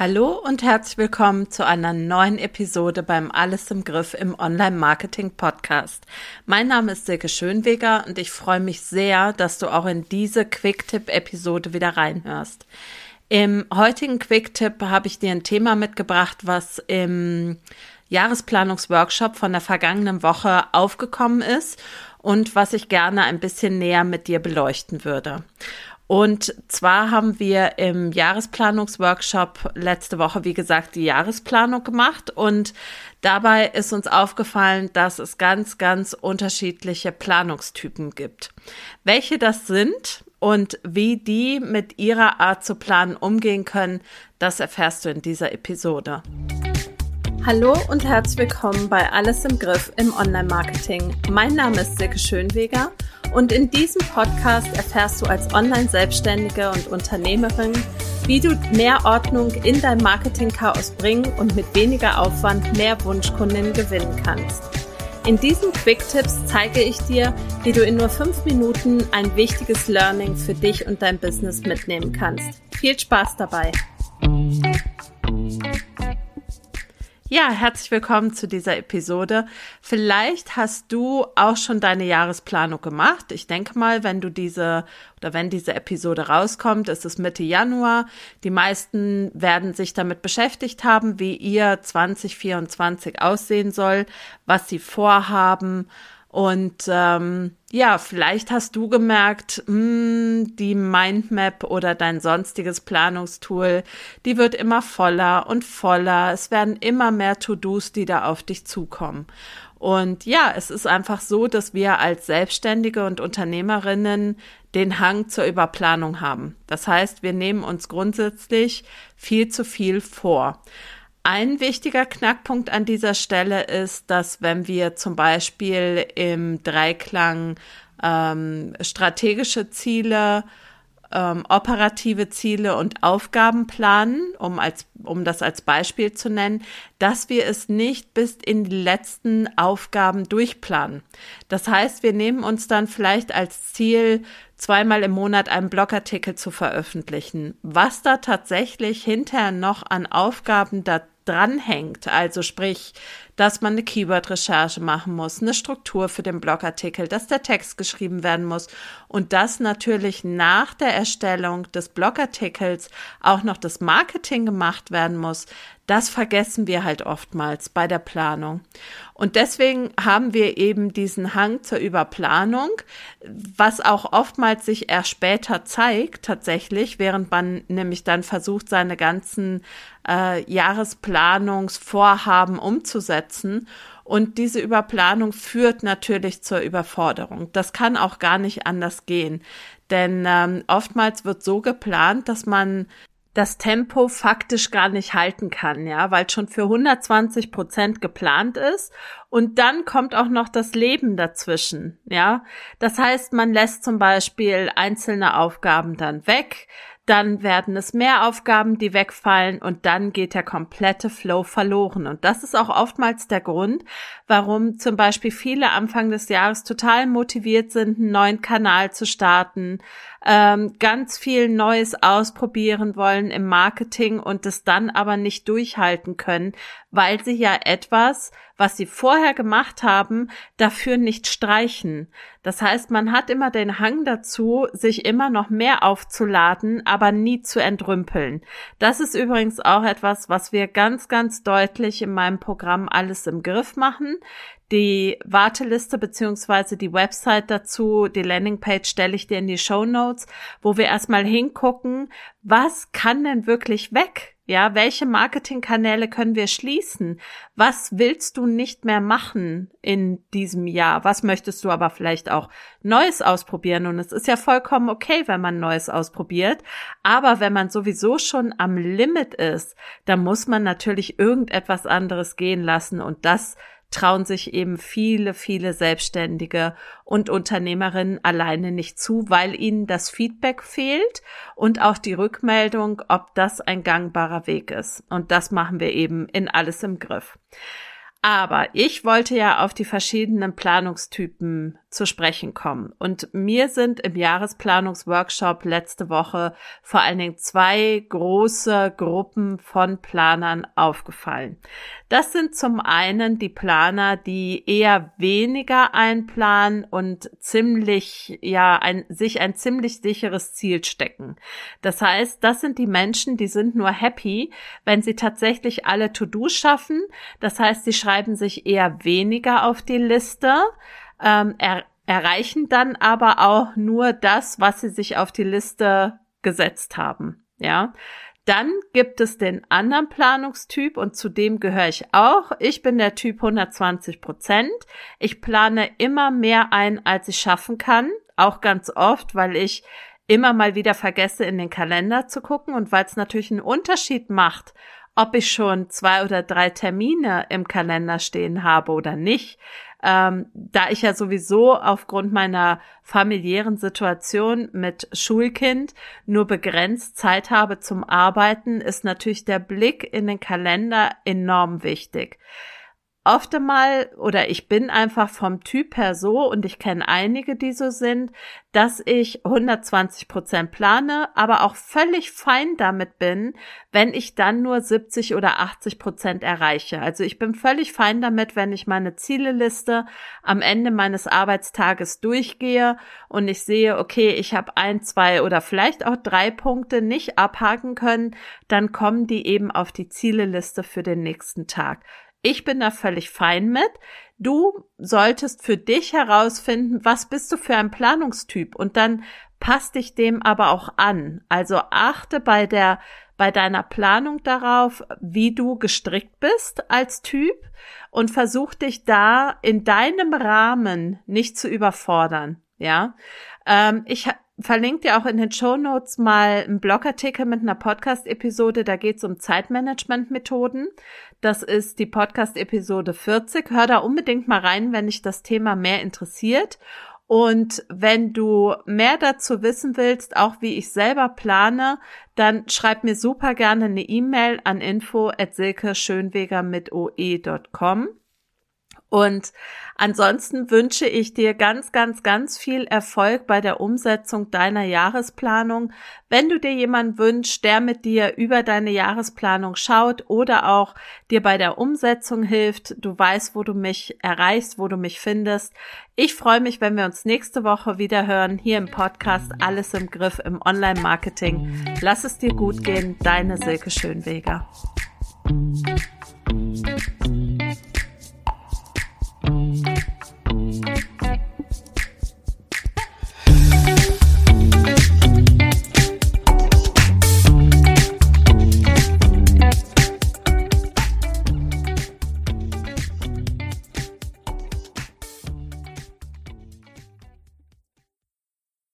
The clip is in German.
Hallo und herzlich willkommen zu einer neuen Episode beim Alles im Griff im Online-Marketing-Podcast. Mein Name ist Silke Schönweger und ich freue mich sehr, dass du auch in diese Quick-Tipp-Episode wieder reinhörst. Im heutigen Quick-Tipp habe ich dir ein Thema mitgebracht, was im Jahresplanungsworkshop von der vergangenen Woche aufgekommen ist und was ich gerne ein bisschen näher mit dir beleuchten würde. Und zwar haben wir im Jahresplanungsworkshop letzte Woche, wie gesagt, die Jahresplanung gemacht und dabei ist uns aufgefallen, dass es ganz, ganz unterschiedliche Planungstypen gibt. Welche das sind und wie die mit ihrer Art zu planen umgehen können, das erfährst du in dieser Episode. Hallo und herzlich willkommen bei Alles im Griff im Online-Marketing. Mein Name ist Silke Schönweger und in diesem Podcast erfährst du als Online-Selbstständige und Unternehmerin, wie du mehr Ordnung in dein Marketing-Chaos bringen und mit weniger Aufwand mehr Wunschkundinnen gewinnen kannst. In diesen Quick-Tipps zeige ich dir, wie du in nur fünf Minuten ein wichtiges Learning für dich und dein Business mitnehmen kannst. Viel Spaß dabei! Ja, herzlich willkommen zu dieser Episode. Vielleicht hast du auch schon deine Jahresplanung gemacht. Ich denke mal, wenn du diese oder wenn diese Episode rauskommt, ist es Mitte Januar. Die meisten werden sich damit beschäftigt haben, wie ihr 2024 aussehen soll, was sie vorhaben und ähm, ja, vielleicht hast du gemerkt, mh, hm, die Mindmap oder dein sonstiges Planungstool, die wird immer voller und voller. Es werden immer mehr To-Dos, die da auf dich zukommen. Und ja, es ist einfach so, dass wir als Selbstständige und Unternehmerinnen den Hang zur Überplanung haben. Das heißt, wir nehmen uns grundsätzlich viel zu viel vor. Ein wichtiger Knackpunkt an dieser Stelle ist, dass wenn wir zum Beispiel im Dreiklang ähm, strategische Ziele, ähm, operative Ziele und Aufgaben planen, um, als, um das als Beispiel zu nennen, dass wir es nicht bis in die letzten Aufgaben durchplanen. Das heißt, wir nehmen uns dann vielleicht als Ziel, zweimal im Monat einen Blogartikel zu veröffentlichen. Was da tatsächlich hinterher noch an Aufgaben da dranhängt, also sprich, dass man eine Keyword-Recherche machen muss, eine Struktur für den Blogartikel, dass der Text geschrieben werden muss und dass natürlich nach der Erstellung des Blogartikels auch noch das Marketing gemacht werden muss, das vergessen wir halt oftmals bei der Planung. Und deswegen haben wir eben diesen Hang zur Überplanung, was auch oftmals sich erst später zeigt, tatsächlich, während man nämlich dann versucht, seine ganzen äh, Jahresplanungsvorhaben umzusetzen. Und diese Überplanung führt natürlich zur Überforderung. Das kann auch gar nicht anders gehen. Denn ähm, oftmals wird so geplant, dass man das Tempo faktisch gar nicht halten kann, ja, weil schon für 120 Prozent geplant ist und dann kommt auch noch das Leben dazwischen, ja. Das heißt, man lässt zum Beispiel einzelne Aufgaben dann weg, dann werden es mehr Aufgaben, die wegfallen und dann geht der komplette Flow verloren. Und das ist auch oftmals der Grund, warum zum Beispiel viele Anfang des Jahres total motiviert sind, einen neuen Kanal zu starten, ähm, ganz viel Neues ausprobieren wollen im Marketing und es dann aber nicht durchhalten können, weil sie ja etwas, was sie vorher gemacht haben, dafür nicht streichen. Das heißt, man hat immer den Hang dazu, sich immer noch mehr aufzuladen, aber nie zu entrümpeln. Das ist übrigens auch etwas, was wir ganz, ganz deutlich in meinem Programm alles im Griff machen. Die Warteliste beziehungsweise die Website dazu, die Landingpage stelle ich dir in die Show Notes, wo wir erstmal hingucken, was kann denn wirklich weg? Ja, welche Marketingkanäle können wir schließen? Was willst du nicht mehr machen in diesem Jahr? Was möchtest du aber vielleicht auch Neues ausprobieren? Und es ist ja vollkommen okay, wenn man Neues ausprobiert. Aber wenn man sowieso schon am Limit ist, dann muss man natürlich irgendetwas anderes gehen lassen und das trauen sich eben viele, viele Selbstständige und Unternehmerinnen alleine nicht zu, weil ihnen das Feedback fehlt und auch die Rückmeldung, ob das ein gangbarer Weg ist. Und das machen wir eben in alles im Griff. Aber ich wollte ja auf die verschiedenen Planungstypen zu sprechen kommen. Und mir sind im Jahresplanungsworkshop letzte Woche vor allen Dingen zwei große Gruppen von Planern aufgefallen. Das sind zum einen die Planer, die eher weniger einplanen und ziemlich, ja, ein, sich ein ziemlich sicheres Ziel stecken. Das heißt, das sind die Menschen, die sind nur happy, wenn sie tatsächlich alle To-Dos schaffen. Das heißt, sie schreiben sich eher weniger auf die Liste, ähm, er, erreichen dann aber auch nur das, was sie sich auf die Liste gesetzt haben. Ja. Dann gibt es den anderen Planungstyp und zu dem gehöre ich auch. Ich bin der Typ 120 Prozent. Ich plane immer mehr ein, als ich schaffen kann. Auch ganz oft, weil ich immer mal wieder vergesse, in den Kalender zu gucken und weil es natürlich einen Unterschied macht, ob ich schon zwei oder drei Termine im Kalender stehen habe oder nicht. Ähm, da ich ja sowieso aufgrund meiner familiären Situation mit Schulkind nur begrenzt Zeit habe zum Arbeiten, ist natürlich der Blick in den Kalender enorm wichtig oft einmal oder ich bin einfach vom Typ her so und ich kenne einige, die so sind, dass ich 120 Prozent plane, aber auch völlig fein damit bin, wenn ich dann nur 70 oder 80 Prozent erreiche. Also ich bin völlig fein damit, wenn ich meine Zieleliste am Ende meines Arbeitstages durchgehe und ich sehe, okay, ich habe ein, zwei oder vielleicht auch drei Punkte nicht abhaken können, dann kommen die eben auf die Zieleliste für den nächsten Tag. Ich bin da völlig fein mit. Du solltest für dich herausfinden, was bist du für ein Planungstyp und dann passt dich dem aber auch an. Also achte bei der bei deiner Planung darauf, wie du gestrickt bist als Typ und versuch dich da in deinem Rahmen nicht zu überfordern. Ja, ähm, ich verlinke dir auch in den Show Notes mal einen Blogartikel mit einer Podcast-Episode. Da geht es um Zeitmanagement-Methoden. Das ist die Podcast-Episode 40. Hör da unbedingt mal rein, wenn dich das Thema mehr interessiert. Und wenn du mehr dazu wissen willst, auch wie ich selber plane, dann schreib mir super gerne eine E-Mail an info at silkeschönweger mit oe.com. Und ansonsten wünsche ich dir ganz, ganz, ganz viel Erfolg bei der Umsetzung deiner Jahresplanung. Wenn du dir jemanden wünschst, der mit dir über deine Jahresplanung schaut oder auch dir bei der Umsetzung hilft, du weißt, wo du mich erreichst, wo du mich findest. Ich freue mich, wenn wir uns nächste Woche wieder hören, hier im Podcast Alles im Griff im Online-Marketing. Lass es dir gut gehen, deine Silke Schönweger.